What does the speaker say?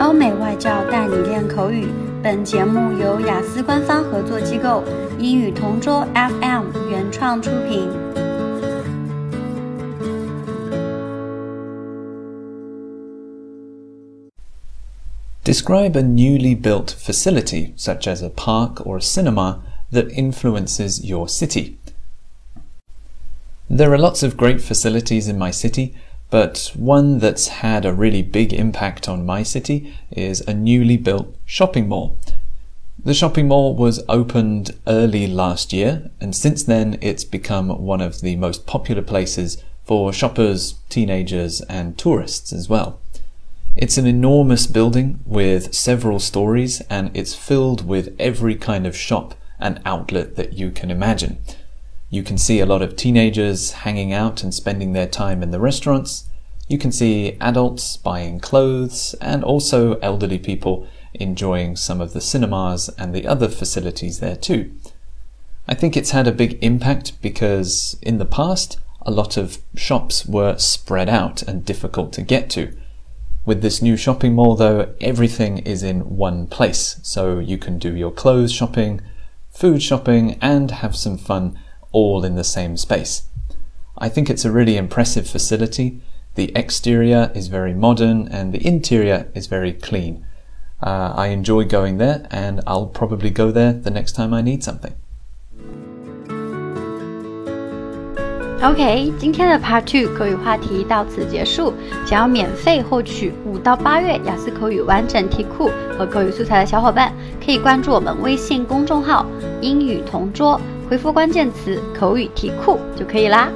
欧美外教带你练口语。本节目由雅思官方合作机构英语同桌 FM 原创出品。Describe a newly built facility, such as a park or a cinema, that influences your city. There are lots of great facilities in my city, but one that's had a really big impact on my city is a newly built shopping mall. The shopping mall was opened early last year, and since then it's become one of the most popular places for shoppers, teenagers, and tourists as well. It's an enormous building with several stories, and it's filled with every kind of shop and outlet that you can imagine. You can see a lot of teenagers hanging out and spending their time in the restaurants. You can see adults buying clothes and also elderly people enjoying some of the cinemas and the other facilities there too. I think it's had a big impact because in the past, a lot of shops were spread out and difficult to get to. With this new shopping mall, though, everything is in one place, so you can do your clothes shopping, food shopping, and have some fun all in the same space. I think it's a really impressive facility. The exterior is very modern and the interior is very clean. Uh, I enjoy going there and I'll probably go there the next time I need something. OK，今天的 Part Two 口语话题到此结束。想要免费获取五到八月雅思口语完整题库和口语素材的小伙伴，可以关注我们微信公众号“英语同桌”。 回复关键词“口语题库”就可以啦。